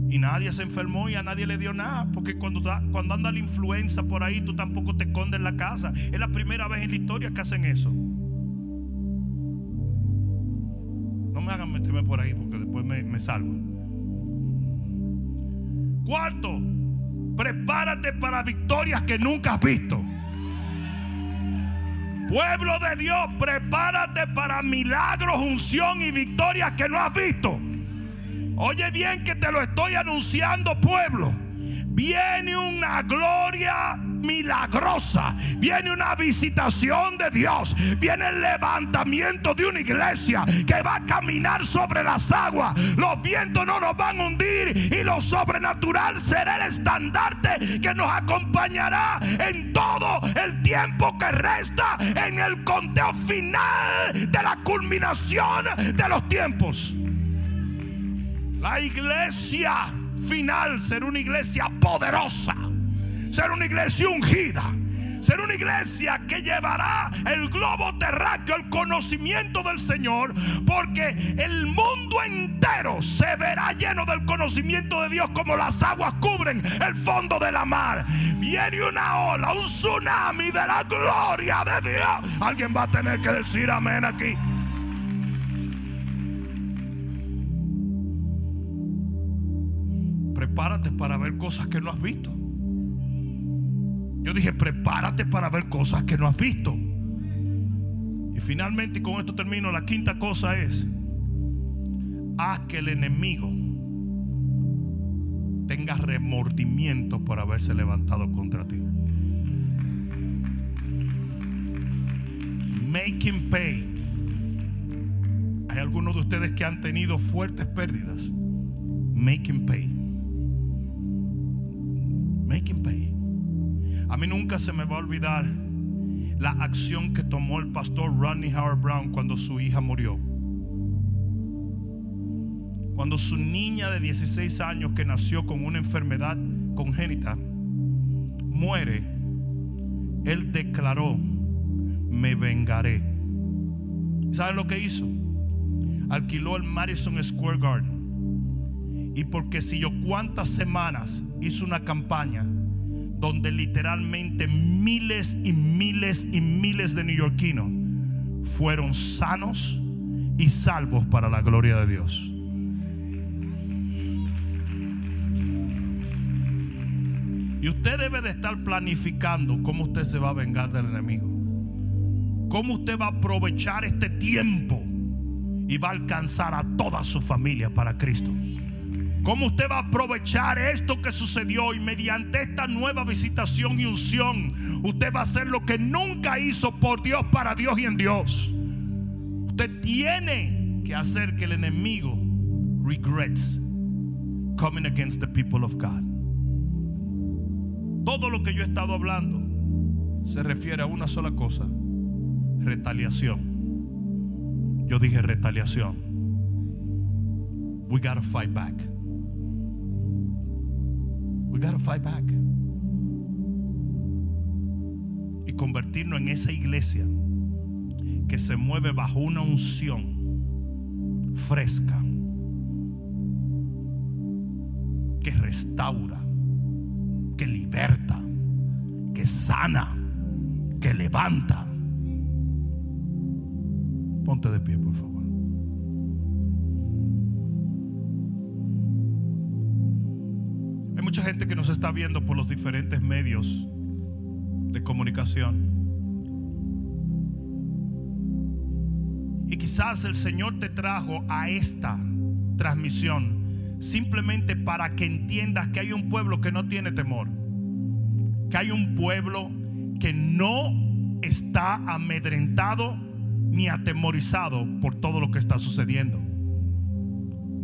B: Y nadie se enfermó y a nadie le dio nada. Porque cuando, cuando anda la influenza por ahí, tú tampoco te escondes en la casa. Es la primera vez en la historia que hacen eso. No me hagan meterme por ahí porque después me, me salgo. Cuarto, prepárate para victorias que nunca has visto. Pueblo de Dios, prepárate para milagros, unción y victorias que no has visto. Oye bien que te lo estoy anunciando, pueblo. Viene una gloria milagrosa, viene una visitación de Dios, viene el levantamiento de una iglesia que va a caminar sobre las aguas. Los vientos no nos van a hundir y lo sobrenatural será el estandarte que nos acompañará en todo el tiempo que resta en el conteo final de la culminación de los tiempos. La iglesia final será una iglesia poderosa, será una iglesia ungida, será una iglesia que llevará el globo terráqueo, el conocimiento del Señor, porque el mundo entero se verá lleno del conocimiento de Dios como las aguas cubren el fondo de la mar. Viene una ola, un tsunami de la gloria de Dios. Alguien va a tener que decir amén aquí. Prepárate para ver cosas que no has visto. Yo dije, prepárate para ver cosas que no has visto. Y finalmente, y con esto termino, la quinta cosa es, haz que el enemigo tenga remordimiento por haberse levantado contra ti. Him pay. Hay algunos de ustedes que han tenido fuertes pérdidas. Him pay. Make him pay. A mí nunca se me va a olvidar la acción que tomó el pastor Rodney Howard Brown cuando su hija murió. Cuando su niña de 16 años que nació con una enfermedad congénita muere, él declaró, me vengaré. ¿Saben lo que hizo? Alquiló el Madison Square Garden. Y porque si yo cuántas semanas hizo una campaña donde literalmente miles y miles y miles de neoyorquinos fueron sanos y salvos para la gloria de Dios. Y usted debe de estar planificando cómo usted se va a vengar del enemigo. Cómo usted va a aprovechar este tiempo y va a alcanzar a toda su familia para Cristo. ¿Cómo usted va a aprovechar esto que sucedió y mediante esta nueva visitación y unción, usted va a hacer lo que nunca hizo por Dios, para Dios y en Dios? Usted tiene que hacer que el enemigo regrets coming against the people of God. Todo lo que yo he estado hablando se refiere a una sola cosa, retaliación. Yo dije retaliación. We gotta fight back. We gotta fight back. Y convertirnos en esa iglesia que se mueve bajo una unción fresca, que restaura, que liberta, que sana, que levanta. Ponte de pie, por favor. Mucha gente que nos está viendo por los diferentes medios de comunicación. Y quizás el Señor te trajo a esta transmisión simplemente para que entiendas que hay un pueblo que no tiene temor. Que hay un pueblo que no está amedrentado ni atemorizado por todo lo que está sucediendo.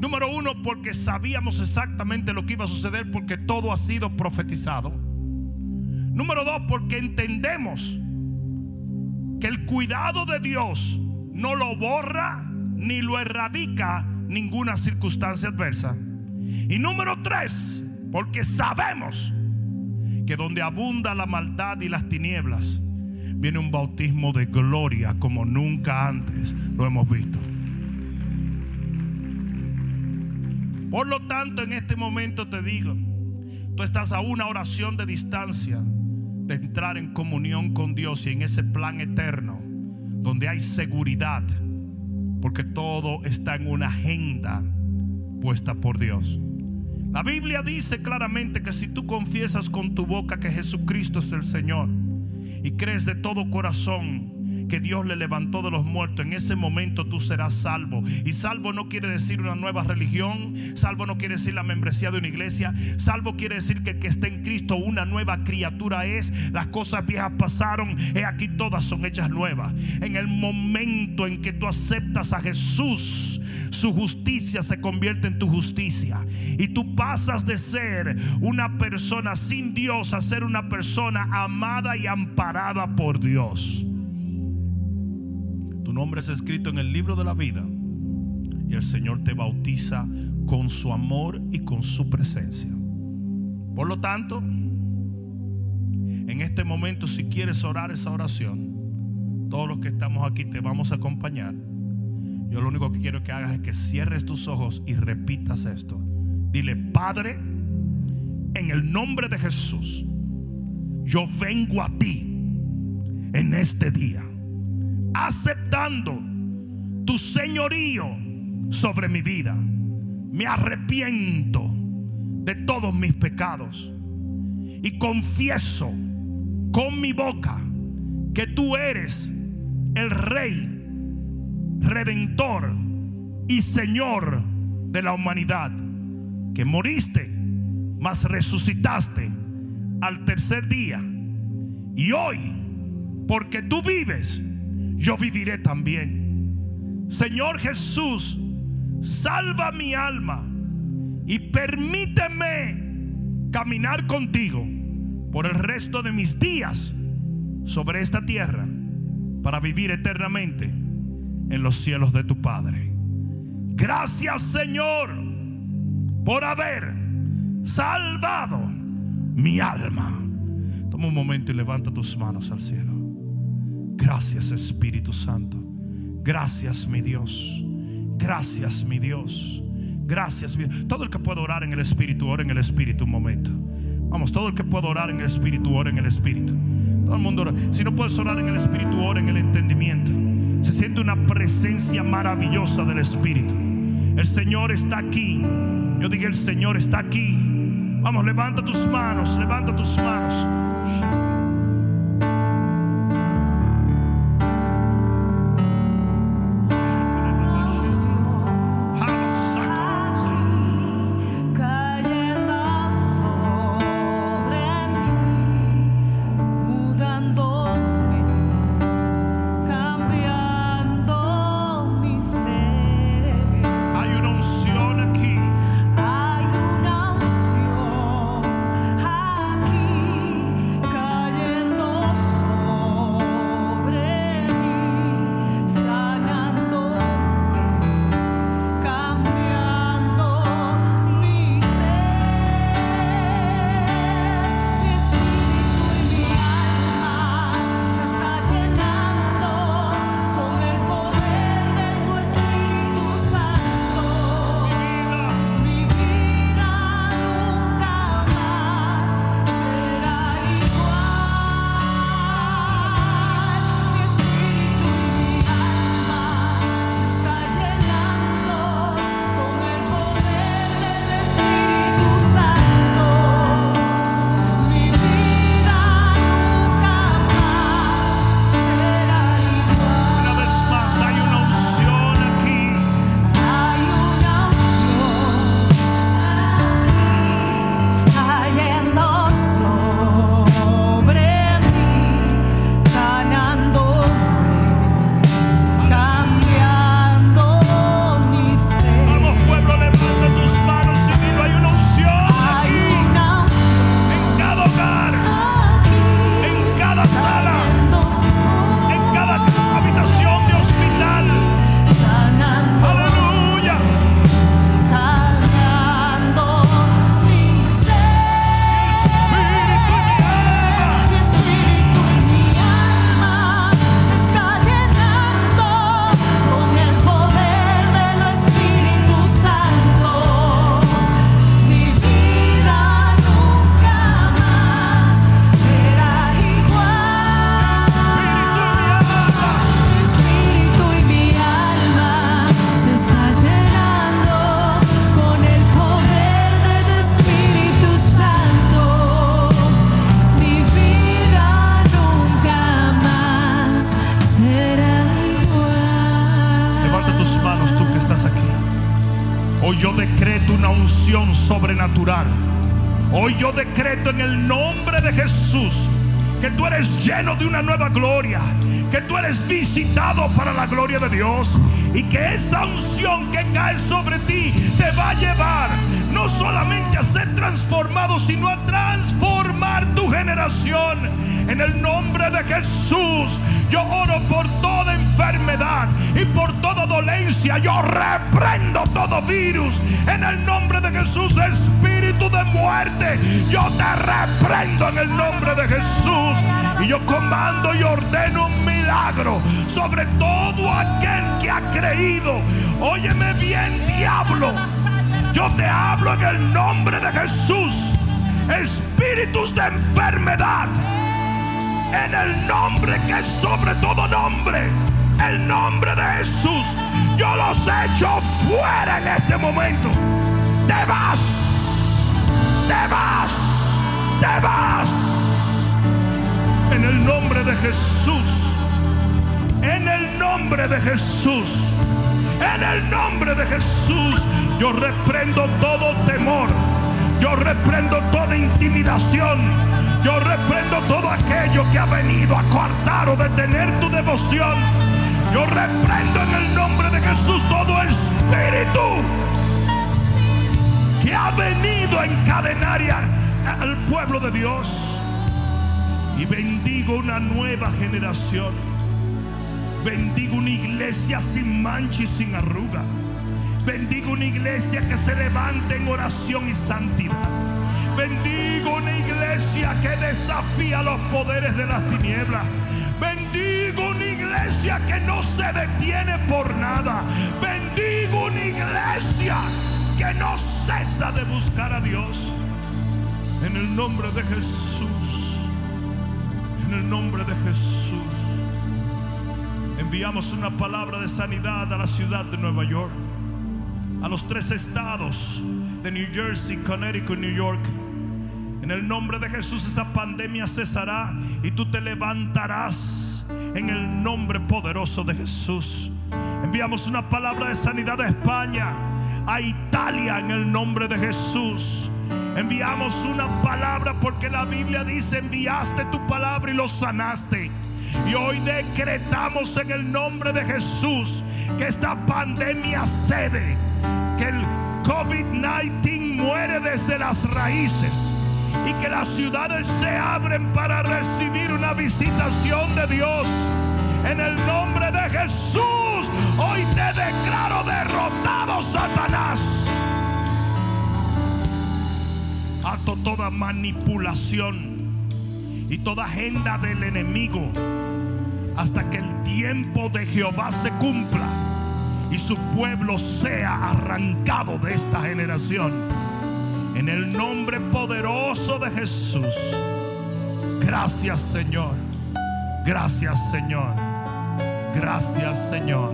B: Número uno, porque sabíamos exactamente lo que iba a suceder porque todo ha sido profetizado. Número dos, porque entendemos que el cuidado de Dios no lo borra ni lo erradica ninguna circunstancia adversa. Y número tres, porque sabemos que donde abunda la maldad y las tinieblas, viene un bautismo de gloria como nunca antes lo hemos visto. Por lo tanto, en este momento te digo, tú estás a una oración de distancia de entrar en comunión con Dios y en ese plan eterno donde hay seguridad, porque todo está en una agenda puesta por Dios. La Biblia dice claramente que si tú confiesas con tu boca que Jesucristo es el Señor y crees de todo corazón que Dios le levantó de los muertos, en ese momento tú serás salvo. Y salvo no quiere decir una nueva religión, salvo no quiere decir la membresía de una iglesia, salvo quiere decir que el que está en Cristo una nueva criatura es. Las cosas viejas pasaron, y aquí todas son hechas nuevas. En el momento en que tú aceptas a Jesús, su justicia se convierte en tu justicia. Y tú pasas de ser una persona sin Dios a ser una persona amada y amparada por Dios. Tu nombre es escrito en el libro de la vida. Y el Señor te bautiza con su amor y con su presencia. Por lo tanto, en este momento, si quieres orar esa oración, todos los que estamos aquí te vamos a acompañar. Yo lo único que quiero que hagas es que cierres tus ojos y repitas esto. Dile, Padre, en el nombre de Jesús, yo vengo a ti en este día, aceptando tu señorío sobre mi vida. Me arrepiento de todos mis pecados y confieso con mi boca que tú eres el Rey, Redentor y Señor de la humanidad, que moriste, mas resucitaste al tercer día. Y hoy, porque tú vives, yo viviré también. Señor Jesús, salva mi alma y permíteme caminar contigo por el resto de mis días sobre esta tierra para vivir eternamente en los cielos de tu Padre. Gracias Señor por haber salvado mi alma. Toma un momento y levanta tus manos al cielo. Gracias Espíritu Santo. Gracias mi Dios. Gracias mi Dios. Gracias. mi Dios. Todo el que pueda orar en el Espíritu, ora en el Espíritu un momento. Vamos, todo el que pueda orar en el Espíritu, ora en el Espíritu. Todo el mundo ora. Si no puedes orar en el Espíritu, ora en el entendimiento. Se siente una presencia maravillosa del Espíritu. El Señor está aquí. Yo dije, el Señor está aquí. Vamos, levanta tus manos, levanta tus manos. Y que esa unción que cae sobre ti te va a llevar no solamente a ser transformado, sino a transformar tu generación. En el nombre de Jesús, yo oro por toda enfermedad y por toda dolencia. Yo reprendo todo virus. En el nombre de Jesús, espíritu de muerte, yo te reprendo en el nombre de Jesús. Y yo comando y ordeno un sobre todo aquel que ha creído. Óyeme bien, diablo. Yo te hablo en el nombre de Jesús. Espíritus de enfermedad. En el nombre que es sobre todo nombre. El nombre de Jesús. Yo los echo fuera en este momento. Te vas. Te vas. Te vas. En el nombre de Jesús. En el nombre de Jesús. En el nombre de Jesús. Yo reprendo todo temor. Yo reprendo toda intimidación. Yo reprendo todo aquello que ha venido a coartar o detener tu devoción. Yo reprendo en el nombre de Jesús todo espíritu que ha venido a encadenar al pueblo de Dios. Y bendigo una nueva generación. Bendigo una iglesia sin mancha y sin arruga. Bendigo una iglesia que se levante en oración y santidad. Bendigo una iglesia que desafía los poderes de las tinieblas. Bendigo una iglesia que no se detiene por nada. Bendigo una iglesia que no cesa de buscar a Dios. En el nombre de Jesús. En el nombre de Jesús. Enviamos una palabra de sanidad a la ciudad de Nueva York, a los tres estados de New Jersey, Connecticut, New York. En el nombre de Jesús esa pandemia cesará y tú te levantarás en el nombre poderoso de Jesús. Enviamos una palabra de sanidad a España, a Italia en el nombre de Jesús. Enviamos una palabra porque la Biblia dice, enviaste tu palabra y lo sanaste. Y hoy decretamos en el nombre de Jesús que esta pandemia cede, que el COVID-19 muere desde las raíces y que las ciudades se abren para recibir una visitación de Dios. En el nombre de Jesús, hoy te declaro derrotado, Satanás. Ato toda manipulación y toda agenda del enemigo hasta que el tiempo de Jehová se cumpla y su pueblo sea arrancado de esta generación. En el nombre poderoso de Jesús. Gracias Señor. Gracias Señor. Gracias Señor.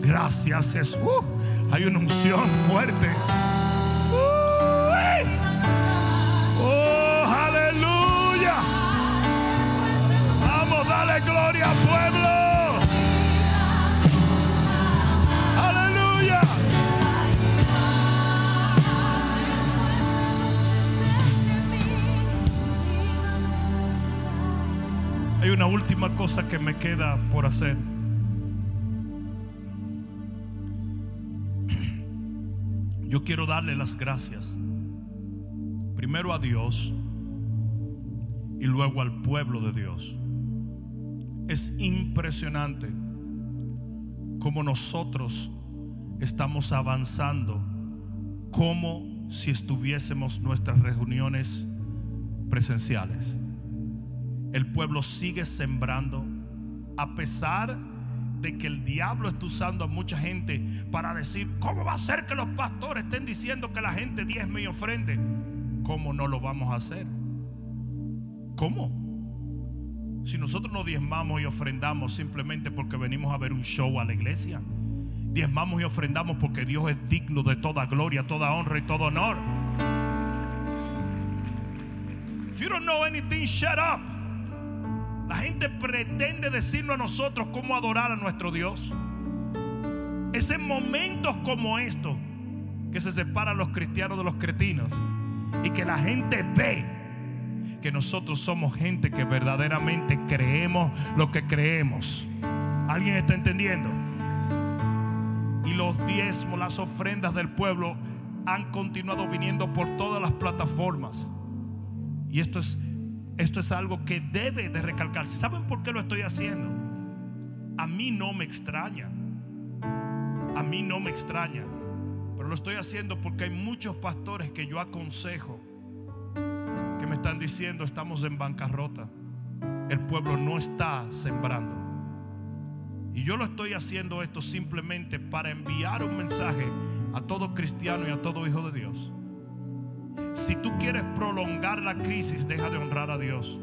B: Gracias Jesús. Uh, hay una unción fuerte. Pueblo. Aleluya. Hay una última cosa que me queda por hacer. Yo quiero darle las gracias. Primero a Dios y luego al pueblo de Dios. Es impresionante cómo nosotros estamos avanzando como si estuviésemos nuestras reuniones presenciales. El pueblo sigue sembrando a pesar de que el diablo está usando a mucha gente para decir, ¿cómo va a ser que los pastores estén diciendo que la gente diezme y ofrende? ¿Cómo no lo vamos a hacer? ¿Cómo? Si nosotros no diezmamos y ofrendamos simplemente porque venimos a ver un show a la iglesia, diezmamos y ofrendamos porque Dios es digno de toda gloria, toda honra y todo honor. If you don't know anything, shut up. La gente pretende decirnos a nosotros cómo adorar a nuestro Dios. Es en momentos como estos que se separan los cristianos de los cretinos y que la gente ve que nosotros somos gente que verdaderamente creemos lo que creemos. ¿Alguien está entendiendo? Y los diezmos, las ofrendas del pueblo han continuado viniendo por todas las plataformas. Y esto es, esto es algo que debe de recalcarse. ¿Saben por qué lo estoy haciendo? A mí no me extraña. A mí no me extraña. Pero lo estoy haciendo porque hay muchos pastores que yo aconsejo que me están diciendo estamos en bancarrota. El pueblo no está sembrando. Y yo lo estoy haciendo esto simplemente para enviar un mensaje a todo cristiano y a todo hijo de Dios. Si tú quieres prolongar la crisis, deja de honrar a Dios.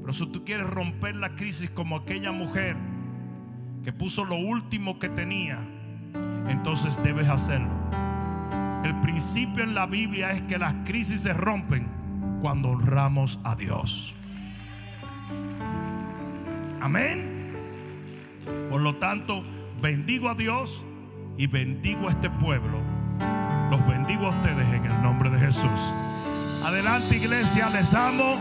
B: Pero si tú quieres romper la crisis como aquella mujer que puso lo último que tenía, entonces debes hacerlo. El principio en la Biblia es que las crisis se rompen cuando honramos a Dios. Amén. Por lo tanto, bendigo a Dios y bendigo a este pueblo. Los bendigo a ustedes en el nombre de Jesús. Adelante iglesia, les amo.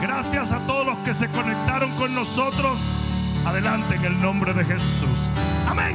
B: Gracias a todos los que se conectaron con nosotros. Adelante en el nombre de Jesús. Amén.